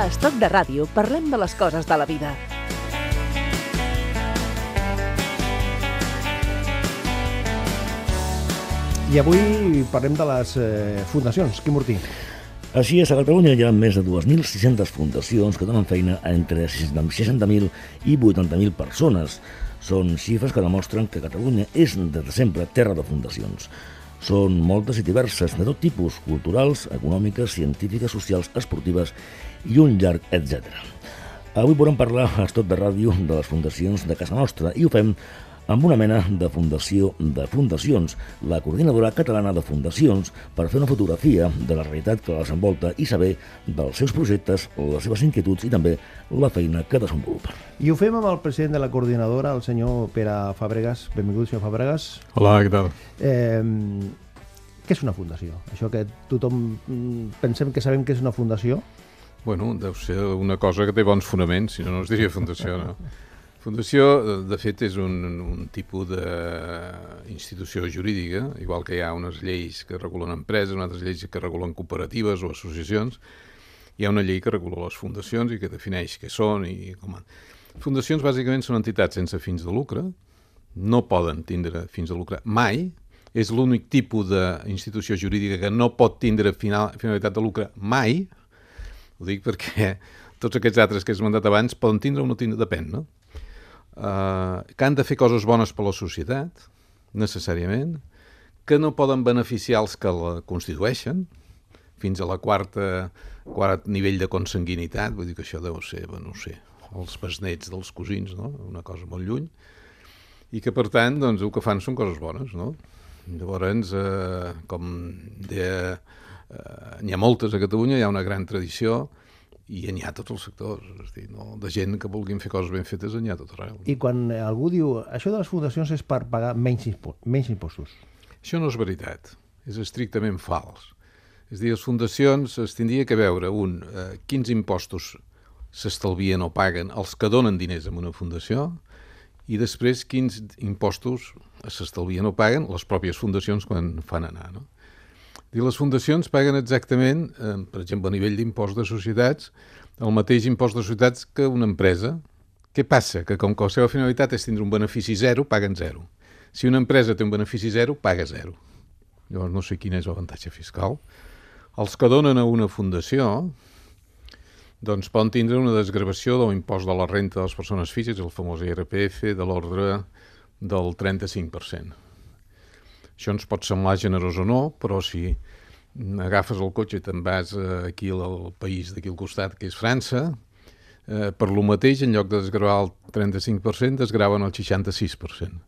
A Estoc de Ràdio parlem de les coses de la vida. I avui parlem de les eh, fundacions. Quim Mortí. Així és, a Catalunya hi ha més de 2.600 fundacions que donen feina a entre 60.000 i 80.000 persones. Són xifres que demostren que Catalunya és des de sempre terra de fundacions. Són moltes i diverses, de tot tipus, culturals, econòmiques, científiques, socials, esportives i un llarg etc. Avui volem parlar a Estot de Ràdio de les fundacions de casa nostra i ho fem amb una mena de fundació de fundacions, la Coordinadora Catalana de Fundacions, per fer una fotografia de la realitat que les envolta i saber dels seus projectes, les seves inquietuds i també la feina que desenvolupa. I ho fem amb el president de la coordinadora, el senyor Pere Fàbregas. Benvingut, senyor Fàbregas. Hola, què tal? Eh, què és una fundació? Això que tothom mm, pensem que sabem que és una fundació. Bueno, deu ser una cosa que té bons fonaments, si no, no es diria fundació, no? Fundació, de fet, és un, un tipus d'institució jurídica, igual que hi ha unes lleis que regulen empreses, unes altres lleis que regulen cooperatives o associacions, hi ha una llei que regula les fundacions i que defineix què són i com... Fundacions, bàsicament, són entitats sense fins de lucre, no poden tindre fins de lucre mai, és l'únic tipus d'institució jurídica que no pot tindre final, finalitat de lucre mai, ho dic perquè tots aquests altres que he esmentat abans poden tindre o no tindre, depèn, no? Uh, que han de fer coses bones per la societat, necessàriament, que no poden beneficiar els que la constitueixen, fins a la quarta, quart nivell de consanguinitat, vull dir que això deu ser, bueno, no sé, els besnets dels cosins, no? una cosa molt lluny, i que per tant doncs, el que fan són coses bones. No? Llavors, eh, com deia, eh, n'hi ha moltes a Catalunya, hi ha una gran tradició, i n'hi ha tots els sectors, és dir, no? de gent que vulguin fer coses ben fetes n'hi ha tot arreu. I quan algú diu això de les fundacions és per pagar menys, impo menys impostos. Això no és veritat, és estrictament fals. És a dir, les fundacions es tindria que veure, un, eh, quins impostos s'estalvien o paguen els que donen diners a una fundació, i després quins impostos s'estalvien o paguen les pròpies fundacions quan fan anar. No? I les fundacions paguen exactament, eh, per exemple, a nivell d'impost de societats, el mateix impost de societats que una empresa. Què passa? Que com que la seva finalitat és tindre un benefici zero, paguen zero. Si una empresa té un benefici zero, paga zero. Llavors no sé quin és l'avantatge fiscal. Els que donen a una fundació doncs poden tindre una desgravació de l'impost de la renta de les persones físiques, el famós IRPF, de l'ordre del 35%. Això ens pot semblar generós o no, però si agafes el cotxe i te'n vas eh, aquí al país d'aquí al costat, que és França, eh, per lo mateix, en lloc de desgravar el 35%, desgraven el 66%.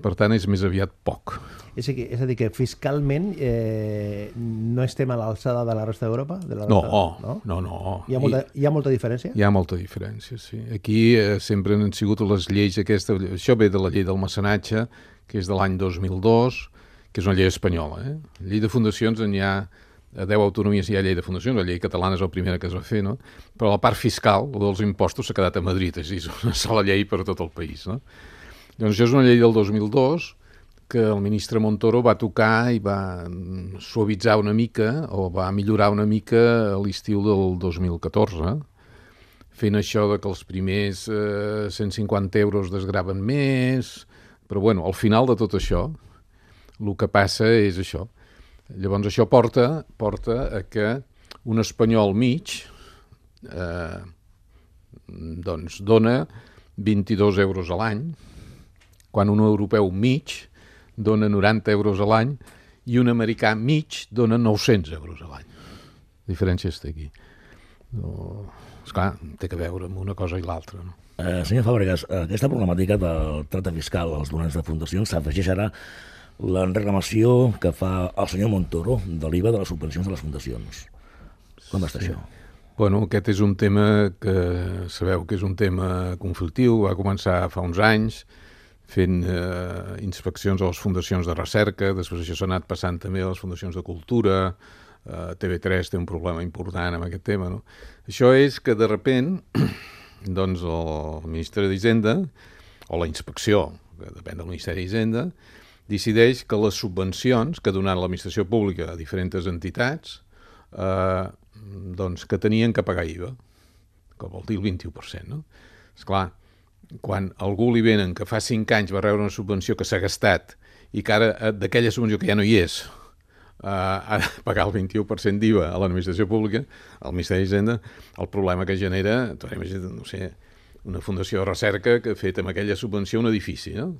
Per tant, és més aviat poc. És a dir, és a dir que fiscalment eh, no estem a l'alçada de la resta d'Europa? De la no, resta, no, no, no. Hi ha, molta, hi ha molta diferència? Hi ha molta diferència, sí. Aquí eh, sempre han sigut les lleis aquestes... Això ve de la llei del mecenatge, que és de l'any 2002, que és una llei espanyola. Eh? Llei de fundacions en hi ha a 10 autonomies hi ha llei de fundacions, la llei catalana és la primera que es va fer, no? però la part fiscal, el dels impostos, s'ha quedat a Madrid, és dir, una sola llei per a tot el país. No? Llavors, això és una llei del 2002 que el ministre Montoro va tocar i va suavitzar una mica o va millorar una mica a l'estiu del 2014, fent això de que els primers eh, 150 euros desgraven més, però bueno, al final de tot això, el que passa és això. Llavors això porta, porta a que un espanyol mig eh, doncs dona 22 euros a l'any, quan un europeu mig dona 90 euros a l'any i un americà mig dona 900 euros a l'any. La diferència està aquí. No, esclar, té que veure amb una cosa i l'altra. No? Eh, senyor Fàbregas, aquesta problemàtica del tracte fiscal als donants de fundacions s'afegeix ara la reclamació que fa el senyor Montoro de l'IVA de les subvencions de les fundacions. Com està sí. això? Bueno, aquest és un tema que sabeu que és un tema conflictiu, va començar fa uns anys fent eh, inspeccions a les fundacions de recerca, després això s'ha anat passant també a les fundacions de cultura, eh, TV3 té un problema important amb aquest tema, no? Això és que de repent doncs el Ministeri d'Hisenda o la inspecció, que depèn del Ministeri d'Hisenda, decideix que les subvencions que ha donat l'administració pública a diferents entitats eh, doncs que tenien que pagar IVA. que vol dir el 21%, no? Esclar, quan algú li venen que fa 5 anys va rebre una subvenció que s'ha gastat i que ara eh, d'aquella subvenció que ja no hi és uh, ha de pagar el 21% d'IVA a l'administració pública, al Ministeri d'Hisenda, el problema que genera, tu imagina't, no sé, una fundació de recerca que ha fet amb aquella subvenció un edifici, no?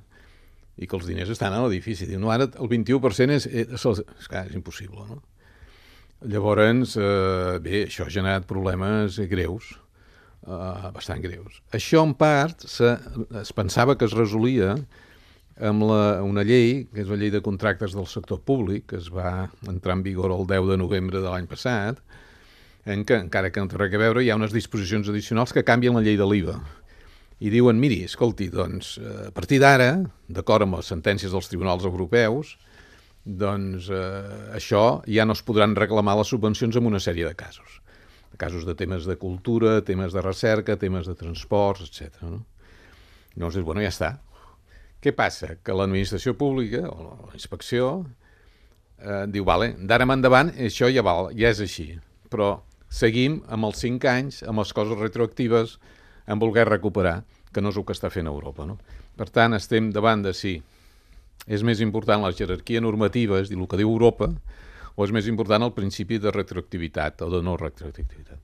I que els diners estan a l'edifici. Diu, no, ara el 21% és, és, és, és, clar, és impossible, no? Llavors, eh, bé, això ha generat problemes greus, eh, bastant greus. Això, en part, se, es pensava que es resolia amb la, una llei, que és la llei de contractes del sector públic, que es va entrar en vigor el 10 de novembre de l'any passat, en què, encara que no té res a veure, hi ha unes disposicions addicionals que canvien la llei de l'IVA. I diuen, miri, escolti, doncs, a partir d'ara, d'acord amb les sentències dels tribunals europeus, doncs eh, això ja no es podran reclamar les subvencions en una sèrie de casos. Casos de temes de cultura, temes de recerca, temes de transports, etc. No? Llavors, bueno, ja està, què passa? Que l'administració pública, o la inspecció, eh, diu, vale, d'ara en endavant això ja val, ja és així, però seguim amb els 5 anys, amb les coses retroactives, en voler recuperar, que no és el que està fent Europa. No? Per tant, estem davant de si és més important la jerarquia normativa, és dir, el que diu Europa, o és més important el principi de retroactivitat o de no retroactivitat.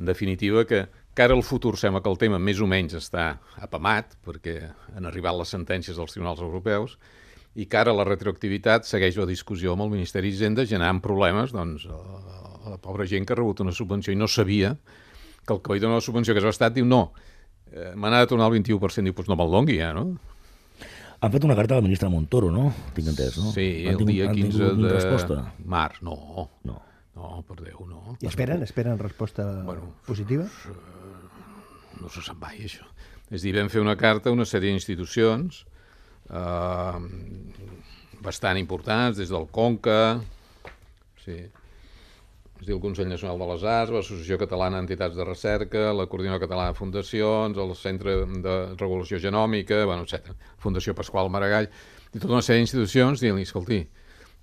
En definitiva, que que ara el futur sembla que el tema més o menys està apamat, perquè han arribat les sentències dels tribunals europeus, i que ara la retroactivitat segueix la discussió amb el Ministeri d'Hisenda generant problemes doncs, a la pobra gent que ha rebut una subvenció i no sabia que el que va donar la subvenció que és l'Estat diu no, eh, m'ha de tornar el 21%, diu, doncs no me'l dongui ja, no? Han fet una carta a la ministra Montoro, no? Tinc entès, no? Sí, han el dia 15 de resposta? març. No, No. no, per Déu, no. I esperen, esperen resposta Bueno, positiva? no se sap mai, això. És a dir, vam fer una carta a una sèrie d'institucions eh, bastant importants, des del Conca, sí, es diu el Consell Nacional de les Arts, l'Associació Catalana d'Entitats de Recerca, la Coordinadora Catalana de Fundacions, el Centre de Regulació Genòmica, bueno, etc. Fundació Pasqual Maragall, i tota una sèrie d'institucions dient-li, escolti,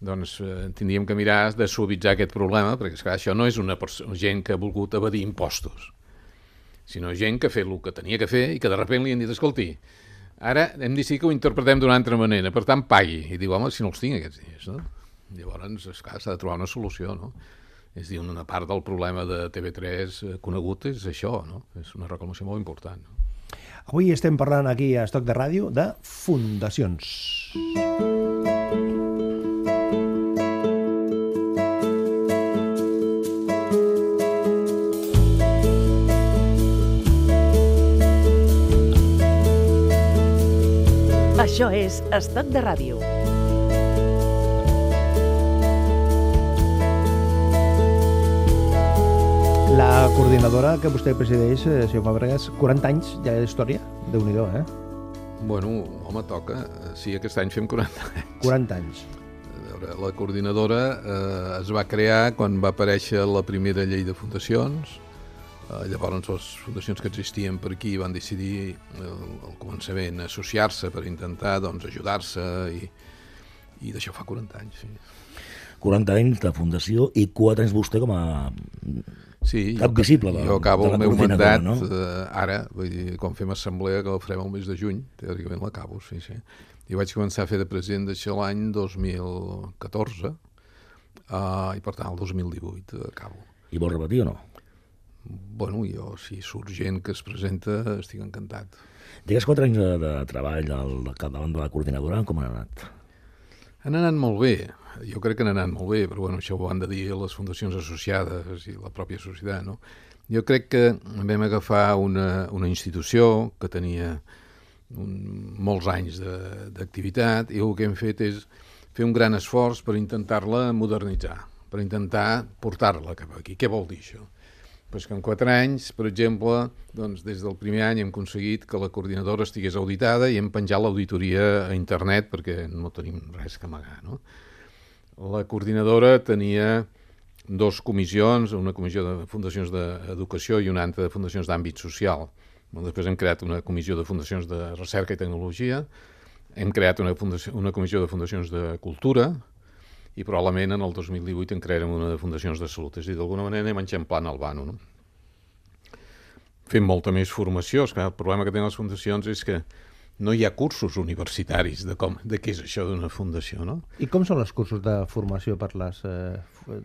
doncs eh, tindríem que mirar de suavitzar aquest problema, perquè esclar, això no és una gent que ha volgut evadir impostos, sinó gent que ha fet el que tenia que fer i que de sobte li han dit, escolti, ara hem decidit que ho interpretem d'una altra manera, per tant pagui. I diu, home, si no els tinc aquests diners, no? Llavors, esclar, s'ha de trobar una solució, no? És a dir, una part del problema de TV3 conegut és això, no? És una reclamació molt important. No? Avui estem parlant aquí a Estoc de Ràdio de fundacions. Això és Estoc de Ràdio. La coordinadora que vostè presideix, eh, senyor Fàbregas, 40 anys ja d'història, déu nhi eh? Bueno, home, toca. Sí, aquest any fem 40 anys. 40 anys. A veure, la coordinadora eh, es va crear quan va aparèixer la primera llei de fundacions. Eh, llavors les fundacions que existien per aquí van decidir eh, al començament associar-se per intentar doncs, ajudar-se i, i d'això fa 40 anys. Sí. 40 anys de fundació i 4 anys vostè com a Sí, Cap visible jo acabo la el meu mandat no? eh, ara, vull dir, quan fem assemblea, que el farem el mes de juny, teòricament l'acabo, sí, sí. I vaig començar a fer de president d'això l'any 2014, uh, i per tant el 2018 acabo. I vol repetir o no? Bueno, jo, si surt gent que es presenta, estic encantat. Digues 4 anys de, de treball al capdavant de la coordinadora, com han anat? Han anat molt bé, jo crec que han anat molt bé, però bueno, això ho han de dir les fundacions associades i la pròpia societat, no? Jo crec que vam agafar una, una institució que tenia un, molts anys d'activitat i el que hem fet és fer un gran esforç per intentar-la modernitzar, per intentar portar-la cap aquí. Què vol dir això? Pues que en quatre anys, per exemple, doncs, des del primer any hem aconseguit que la coordinadora estigués auditada i hem penjat l'auditoria a internet perquè no tenim res que amagar. No? La coordinadora tenia dos comissions, una comissió de fundacions d'educació i una altra de fundacions d'àmbit social. Després hem creat una comissió de fundacions de recerca i tecnologia, hem creat una, fundació, una comissió de fundacions de cultura i probablement en el 2018 en crearem una de fundacions de salut. És a dir, d'alguna manera anem enxamplant el vano. No? fent molta més formació. Esclar, el problema que tenen les fundacions és que no hi ha cursos universitaris de, com, de què és això d'una fundació, no? I com són els cursos de formació per les, eh,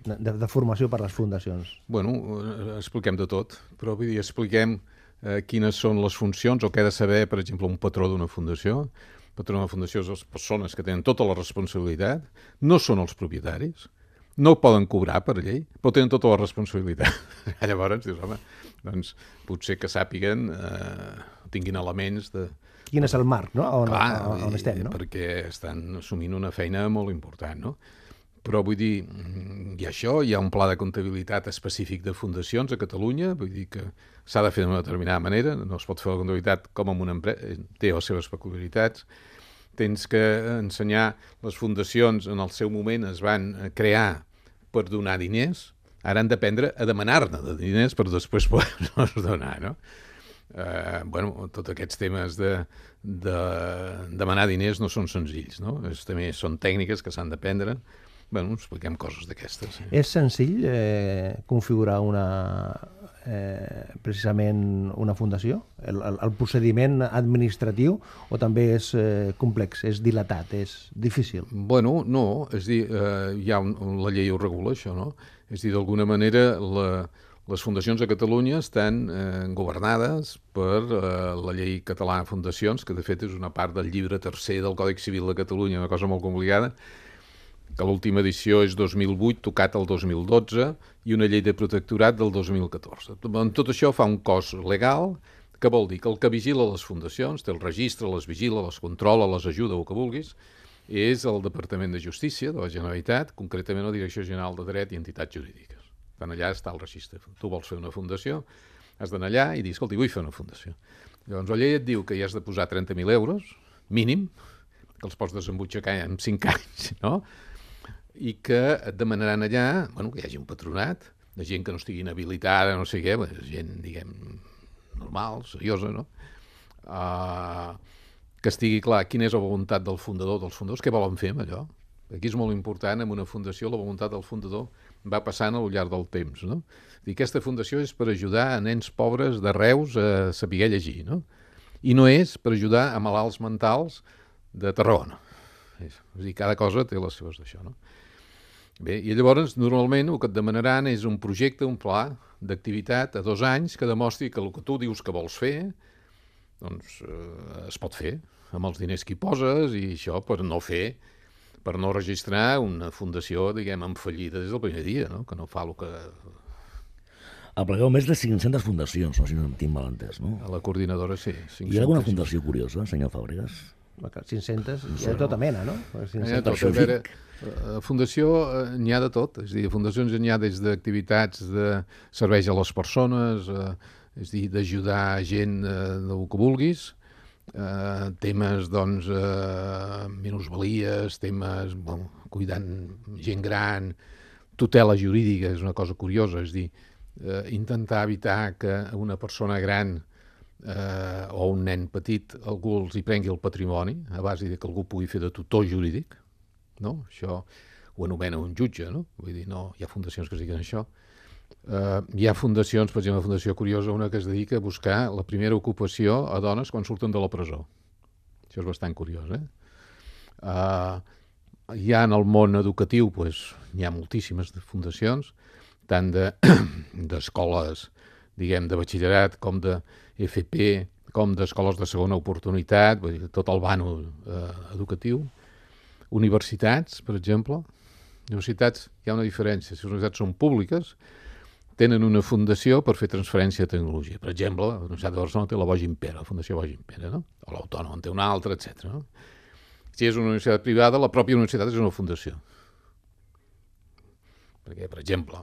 de, de formació per les fundacions? Bueno, eh, expliquem de tot, però vull dir, expliquem eh, quines són les funcions o què ha de saber, per exemple, un patró d'una fundació. El patró d'una fundació és les persones que tenen tota la responsabilitat, no són els propietaris, no poden cobrar per llei, però tenen tota la responsabilitat. Llavors dius, home, doncs potser que sàpiguen, eh, tinguin elements de, quin és el marc no? on, Clar, on, on estem. No? Perquè estan assumint una feina molt important, no? Però vull dir, mm, hi ha això, hi ha un pla de comptabilitat específic de fundacions a Catalunya, vull dir que s'ha de fer d'una determinada manera, no es pot fer la comptabilitat com en una empresa, té les seves peculiaritats, tens que ensenyar les fundacions en el seu moment es van crear per donar diners, ara han d'aprendre a demanar-ne de diners per després poder-nos donar, no? eh, bueno, tots aquests temes de, de demanar diners no són senzills, no? És, també són tècniques que s'han d'aprendre. Bueno, expliquem coses d'aquestes. Sí. És senzill eh, configurar una, eh, precisament una fundació? El, el, el procediment administratiu o també és eh, complex, és dilatat, és difícil? Bueno, no, és dir, eh, hi ha un, la llei ho regula això, no? És dir, d'alguna manera la, les fundacions a Catalunya estan eh, governades per eh, la llei catalana de fundacions, que de fet és una part del llibre tercer del Còdic Civil de Catalunya, una cosa molt complicada, que l'última edició és 2008, tocat el 2012, i una llei de protectorat del 2014. En tot això fa un cos legal, que vol dir que el que vigila les fundacions, té el registre, les vigila, les controla, les ajuda, o que vulguis, és el Departament de Justícia de la Generalitat, concretament la Direcció General de Dret i Entitats Jurídiques. Tant allà està el registre. Tu vols fer una fundació, has d'anar allà i dir, escolta, vull fer una fundació. Llavors la llei et diu que hi has de posar 30.000 euros, mínim, que els pots desembutxacar en 5 anys, no? I que et demanaran allà, bueno, que hi hagi un patronat, de gent que no estigui inhabilitada, no sé què, gent, diguem, normal, seriosa, no? Uh, que estigui clar quina és la voluntat del fundador, dels fundadors, què volen fer amb allò. Aquí és molt important, en una fundació, la voluntat del fundador va passant al llarg del temps. No? I aquesta fundació és per ajudar a nens pobres de Reus a saber llegir, no? I no és per ajudar a malalts mentals de Tarragona. És, és dir, cada cosa té les seves d'això, no? Bé, i llavors, normalment, el que et demanaran és un projecte, un pla d'activitat a dos anys que demostri que el que tu dius que vols fer, doncs eh, es pot fer, amb els diners que hi poses i això per no fer per no registrar una fundació, diguem, en fallida des del primer dia, no? que no fa el que... Aplegueu més de 500 fundacions, no, si no tinc mal entès, no? A la coordinadora, sí. 500. Hi ha alguna fundació curiosa, senyor Fàbregas? 500, hi ha de tota mena, no? 500. Hi ha tot, a veure, a fundació eh, n'hi ha de tot, és a dir, a fundacions n'hi ha des d'activitats de serveis a les persones, eh, és a dir, d'ajudar gent eh, del que vulguis, eh, temes, doncs, eh, minusvalies, temes, bueno, cuidant gent gran, tutela jurídica, és una cosa curiosa, és dir, eh, intentar evitar que una persona gran eh, o un nen petit algú els hi prengui el patrimoni a base de que algú pugui fer de tutor jurídic, no? Això ho anomena un jutge, no? Vull dir, no, hi ha fundacions que es diguen això, Uh, hi ha fundacions, per exemple, una fundació curiosa, una que es dedica a buscar la primera ocupació a dones quan surten de la presó. Això és bastant curiós, eh? Uh, hi ha en el món educatiu, pues, hi ha moltíssimes fundacions, tant d'escoles, de, diguem, de batxillerat, com de FP, com d'escoles de segona oportunitat, vull dir, tot el bànol uh, educatiu. Universitats, per exemple. Universitats, hi ha una diferència. Si les universitats són públiques, tenen una fundació per fer transferència de tecnologia. Per exemple, la Universitat de Barcelona té la Boix Impera, la Fundació Boix Impera, no? o l'Autònoma en té una altra, etc. No? Si és una universitat privada, la pròpia universitat és una fundació. Perquè, per exemple,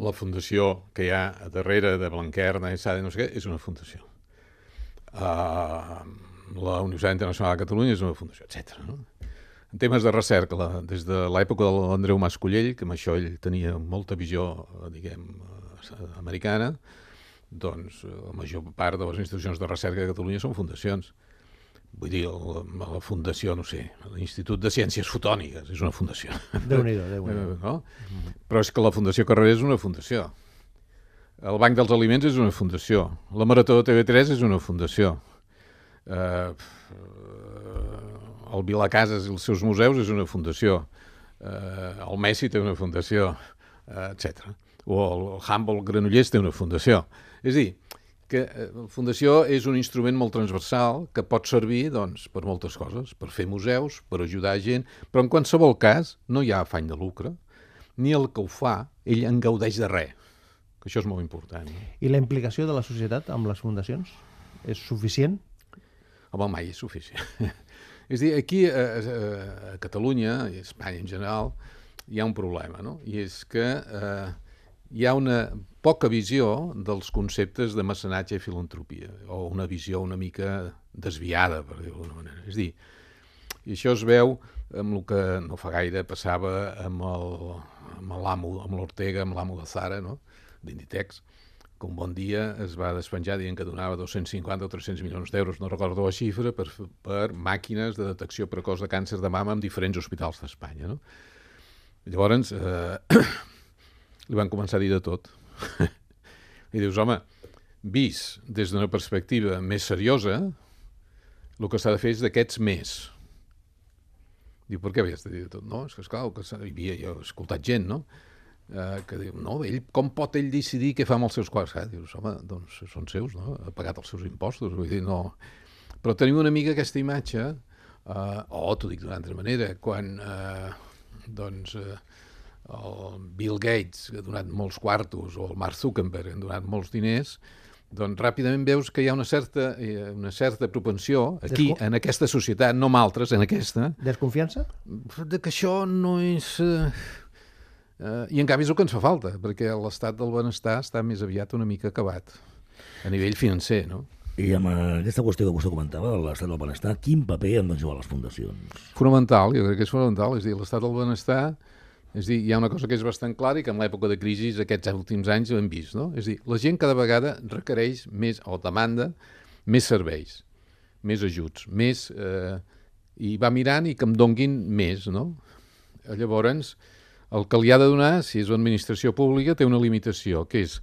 la fundació que hi ha darrere de Blanquerna i Sade, no sé què, és una fundació. Uh, la Universitat Internacional de Catalunya és una fundació, etc. No? En temes de recerca, la, des de l'època de l'Andreu Mascollell, que amb això ell tenia molta visió, diguem, eh, americana, doncs eh, la major part de les institucions de recerca de Catalunya són fundacions. Vull dir, la, la fundació, no sé, l'Institut de Ciències Fotòniques és una fundació. Déu-n'hi-do, déu nhi no? Però és que la Fundació Carrer és una fundació. El Banc dels Aliments és una fundació. La Marató de TV3 és una fundació. Uh, el Vilacases i els seus museus és una fundació. Uh, el Messi té una fundació, uh, etc. O el, Humboldt Granollers té una fundació. És dir, que la fundació és un instrument molt transversal que pot servir doncs, per moltes coses, per fer museus, per ajudar gent, però en qualsevol cas no hi ha afany de lucre, ni el que ho fa, ell en gaudeix de res que això és molt important. No? I la implicació de la societat amb les fundacions és suficient? Home, mai és suficient. és dir, aquí a, a, a Catalunya i a Espanya en general hi ha un problema, no? I és que eh, hi ha una poca visió dels conceptes de mecenatge i filantropia, o una visió una mica desviada, per dir-ho d'alguna manera. És dir, i això es veu amb el que no fa gaire passava amb l'amo, amb l'Ortega, amb l'amo de Zara, no? d'Inditex, que un bon dia es va despenjar dient que donava 250 o 300 milions d'euros, no recordo la xifra, per, per màquines de detecció precoç de càncer de mama en diferents hospitals d'Espanya. No? Llavors, eh, li van començar a dir de tot. I dius, home, vist des d'una perspectiva més seriosa, el que s'ha de fer és d'aquests més. Diu, per què havies de dir de tot? No, és que, esclar, que hi havia, jo he escoltat gent, no?, eh, que diu, no, ell, com pot ell decidir què fa amb els seus quadres? Ah, dius, home, doncs són seus, no? Ha pagat els seus impostos, vull dir, no... Però tenim una mica aquesta imatge, eh, o t'ho dic d'una altra manera, quan, eh, doncs, eh, el Bill Gates ha donat molts quartos, o el Mark Zuckerberg ha donat molts diners, doncs ràpidament veus que hi ha una certa, eh, una certa propensió aquí, Desco... en aquesta societat, no en altres, en aquesta... Desconfiança? De que això no és... Eh, Eh, I en canvi és el que ens fa falta, perquè l'estat del benestar està més aviat una mica acabat, a nivell financer, no? I amb aquesta qüestió que vostè comentava, l'estat del benestar, quin paper han de jugar les fundacions? Fonamental, jo crec que és fonamental. És dir, l'estat del benestar, és dir, hi ha una cosa que és bastant clara i que en l'època de crisi aquests últims anys ho hem vist, no? És dir, la gent cada vegada requereix més, o demanda, més serveis, més ajuts, més... Eh, i va mirant i que em donguin més, no? Llavors, el que li ha de donar, si és una administració pública, té una limitació, que és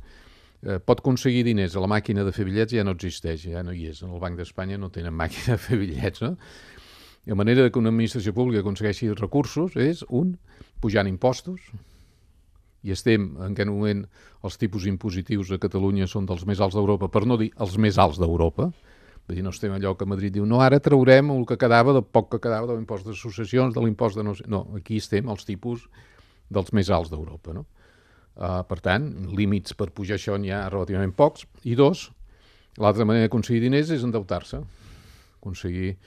eh, pot aconseguir diners a la màquina de fer bitllets ja no existeix, ja no hi és. En el Banc d'Espanya no tenen màquina de fer bitllets, no? I la manera que una administració pública aconsegueixi recursos és, un, pujant impostos, i estem en aquest moment els tipus impositius a Catalunya són dels més alts d'Europa, per no dir els més alts d'Europa, Vull dir, no estem allò que Madrid diu, no, ara traurem el que quedava, del poc que quedava de l'impost d'associacions, de l'impost de no sé... No, aquí estem els tipus dels més alts d'Europa. No? Uh, per tant, límits per pujar això n'hi ha relativament pocs. I dos, l'altra manera d'aconseguir diners és endeutar-se. Aconseguir...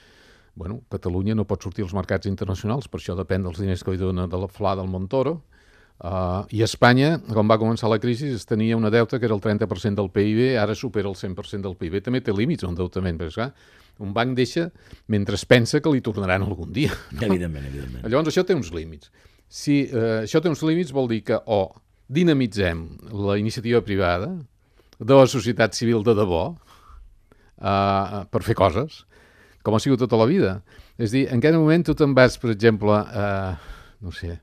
Bueno, Catalunya no pot sortir als mercats internacionals, per això depèn dels diners que li dona de la FLA del Montoro, Uh, I Espanya, quan va començar la crisi, es tenia una deuta que era el 30% del PIB, ara supera el 100% del PIB. També té límits l'endeutament, perquè clar, un banc deixa mentre es pensa que li tornaran algun dia. No? Evidentment, evidentment. Llavors això té uns límits. Si eh, això té uns límits vol dir que o dinamitzem la iniciativa privada de la societat civil de debò eh, per fer coses, com ha sigut tota la vida. És dir, en aquest moment tu te'n vas, per exemple, eh, no sé,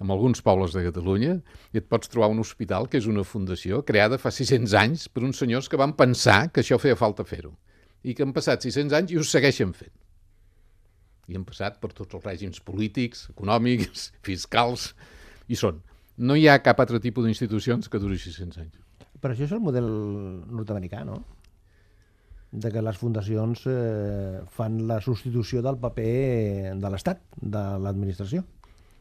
en alguns pobles de Catalunya i et pots trobar un hospital que és una fundació creada fa 600 anys per uns senyors que van pensar que això feia falta fer-ho i que han passat 600 anys i ho segueixen fent i han passat per tots els règims polítics, econòmics, fiscals, i són. No hi ha cap altre tipus d'institucions que duri 600 anys. Però això és el model nord-americà, no? De que les fundacions eh, fan la substitució del paper de l'Estat, de l'administració.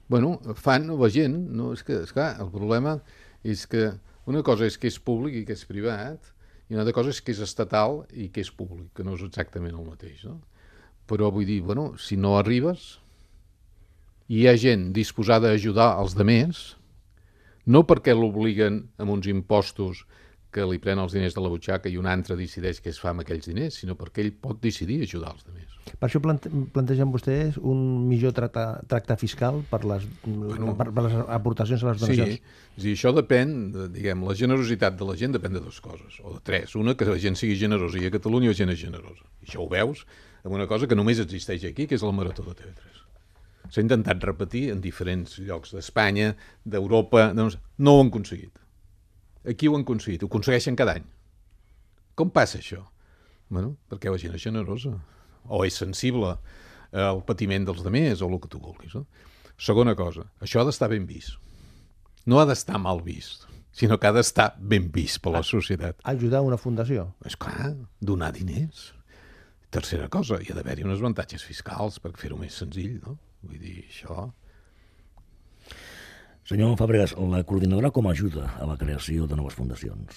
Bueno, fan la gent, no? És que, és clar, el problema és que una cosa és que és públic i que és privat, i una altra cosa és que és estatal i que és públic, que no és exactament el mateix, no? però vull dir, bueno, si no arribes i hi ha gent disposada a ajudar els demés, no perquè l'obliguen amb uns impostos que li pren els diners de la butxaca i un altre decideix què es fa amb aquells diners, sinó perquè ell pot decidir ajudar els demés. Per això plante plantegen vostès un millor tracte, tracte fiscal per les, bueno, per, per les aportacions a les donacions. Sí, és dir, això depèn, de, diguem, la generositat de la gent depèn de dues coses, o de tres. Una, que la gent sigui generosa, i a Catalunya la gent és generosa. I això ho veus amb una cosa que només existeix aquí, que és la Marató de TV3. S'ha intentat repetir en diferents llocs d'Espanya, d'Europa, doncs no ho han aconseguit. Aquí ho han aconseguit, ho aconsegueixen cada any. Com passa això? Bueno, perquè la gent és generosa, o és sensible al patiment dels demés, o el que tu vulguis. No? Segona cosa, això ha d'estar ben vist. No ha d'estar mal vist, sinó que ha d'estar ben vist per la societat. Ajudar una fundació. És clar, donar diners. Tercera cosa, hi ha d'haver-hi uns avantatges fiscals per fer-ho més senzill, no? Vull dir, això... Senyor Fàbregas, la coordinadora com ajuda a la creació de noves fundacions?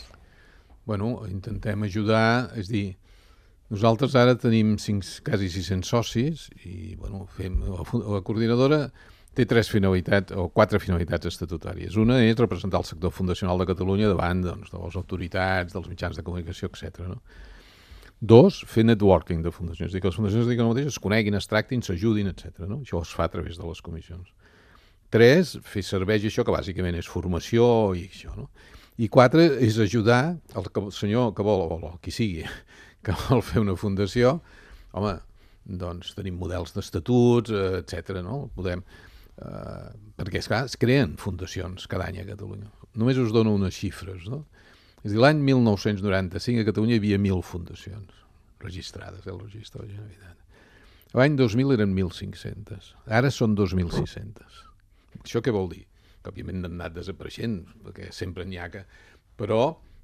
Bueno, intentem ajudar, és dir, nosaltres ara tenim cinc, quasi 600 socis i, bueno, fem, la, la coordinadora té tres finalitats, o quatre finalitats estatutàries. Una és representar el sector fundacional de Catalunya davant doncs, de les autoritats, dels mitjans de comunicació, etc. No? Dos, fer networking de fundacions. És dir, que les fundacions de mateix es coneguin, es tractin, s'ajudin, etc. No? Això es fa a través de les comissions. Tres, fer serveis, això que bàsicament és formació i això, no? I quatre, és ajudar el, que, el senyor que vol, o qui sigui, que vol fer una fundació, home, doncs tenim models d'estatuts, eh, etc. no? Podem, eh, perquè, esclar, es creen fundacions cada any a Catalunya. Només us dono unes xifres, no? És a dir, l'any 1995 a Catalunya hi havia 1.000 fundacions registrades, el registre de la Generalitat. L'any 2000 eren 1.500, ara són 2.600. Això què vol dir? Que òbviament han anat desapareixent, perquè sempre n'hi ha que... Però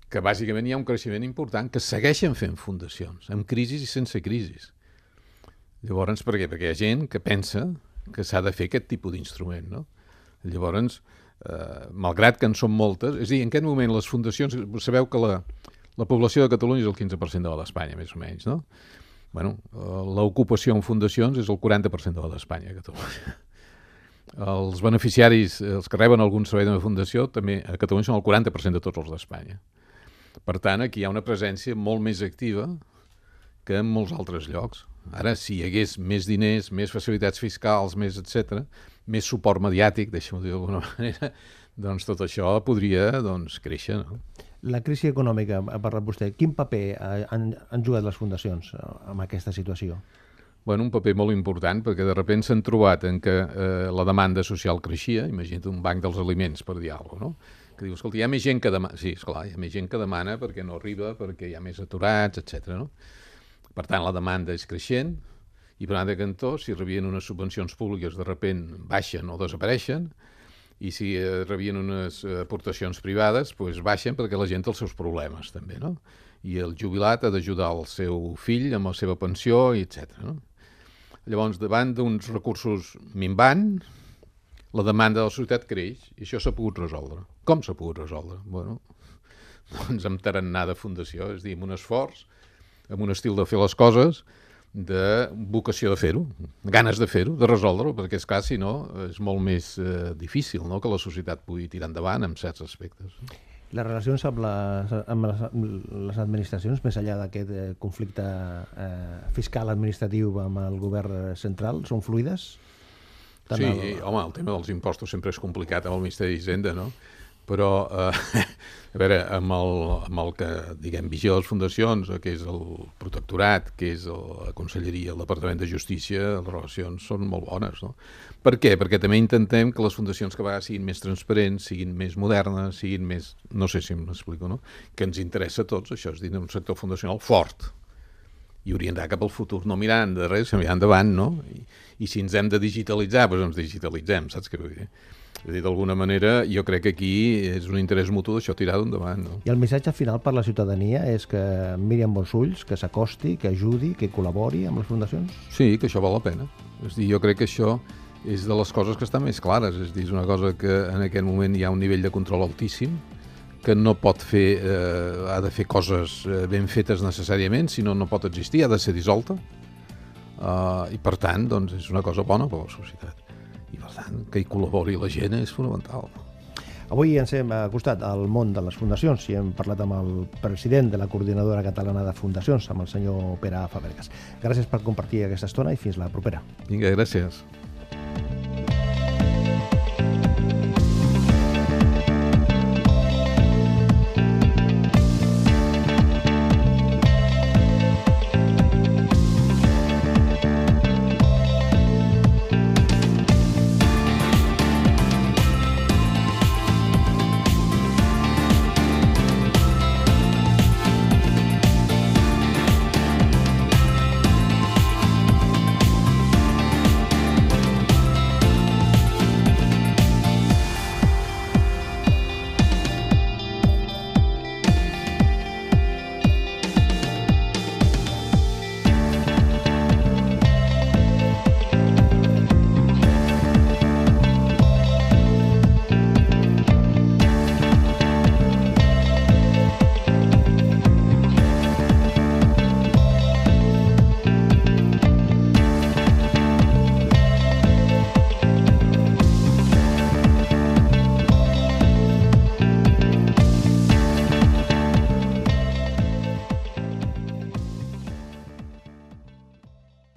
que bàsicament hi ha un creixement important, que segueixen fent fundacions, amb crisis i sense crisis. Llavors, per què? Perquè hi ha gent que pensa que s'ha de fer aquest tipus d'instrument, no? Llavors, eh, malgrat que en són moltes, és a dir, en aquest moment les fundacions, sabeu que la, la població de Catalunya és el 15% de la d'Espanya, més o menys, no? Bueno, eh, l'ocupació en fundacions és el 40% de la d'Espanya, Catalunya els beneficiaris, els que reben algun servei de fundació, també a Catalunya són el 40% de tots els d'Espanya. Per tant, aquí hi ha una presència molt més activa que en molts altres llocs. Ara, si hi hagués més diners, més facilitats fiscals, més etc, més suport mediàtic, deixem-ho dir d'alguna manera, doncs tot això podria doncs, créixer. No? La crisi econòmica, ha parlat vostè, quin paper han, han jugat les fundacions eh, en aquesta situació? Bueno, un paper molt important perquè de sobte s'han trobat en que eh, la demanda social creixia, imagina't un banc dels aliments, per dir alguna cosa, no? que diu, escolta, hi ha més gent que demana, sí, esclar, hi ha més gent que demana perquè no arriba, perquè hi ha més aturats, etc. No? Per tant, la demanda és creixent, i per de cantó, si rebien unes subvencions públiques, de repent baixen o desapareixen, i si eh, rebien unes aportacions privades, doncs baixen perquè la gent té els seus problemes, també, no? I el jubilat ha d'ajudar el seu fill amb la seva pensió, etc. No? Llavors, davant d'uns recursos minvant, la demanda de la societat creix i això s'ha pogut resoldre. Com s'ha pogut resoldre? Bueno, doncs amb tarannà de fundació, és a dir, amb un esforç, amb un estil de fer les coses, de vocació de fer-ho, ganes de fer-ho, de resoldre-ho, perquè és clar, si no, és molt més eh, difícil no? que la societat pugui tirar endavant en certs aspectes. Les relacions amb les, amb les, amb les administracions, més enllà d'aquest eh, conflicte eh, fiscal administratiu amb el govern central, són fluides? Tant sí, el... home, el tema dels impostos sempre és complicat amb el Ministeri d'Hisenda, no? Però, eh, a veure, amb el, amb el que, diguem, vigia les fundacions, que és el protectorat, que és la Conselleria, el Departament de Justícia, les relacions són molt bones, no? Per què? Perquè també intentem que les fundacions que vegades siguin més transparents, siguin més modernes, siguin més... No sé si m'explico, no? Que ens interessa a tots, això és dir, un sector fundacional fort i orientar cap al futur, no mirant de res, sinó mirant endavant, no? I, I si ens hem de digitalitzar, doncs ens digitalitzem, saps què vull dir? És dir, d'alguna manera, jo crec que aquí és un interès mutu d'això tirar endavant. No? I el missatge final per la ciutadania és que miri amb bons ulls, que s'acosti, que ajudi, que col·labori amb les fundacions? Sí, que això val la pena. És dir, jo crec que això és de les coses que estan més clares. És dir, és una cosa que en aquest moment hi ha un nivell de control altíssim, que no pot fer, eh, ha de fer coses eh, ben fetes necessàriament, sinó no pot existir, ha de ser dissolta. Uh, I per tant, doncs, és una cosa bona per a la societat. I per tant, que hi col·labori la gent és fonamental. Avui ens hem acostat al món de les fundacions i hem parlat amb el president de la Coordinadora Catalana de Fundacions, amb el senyor Pere Fabregas. Gràcies per compartir aquesta estona i fins la propera. Vinga, gràcies.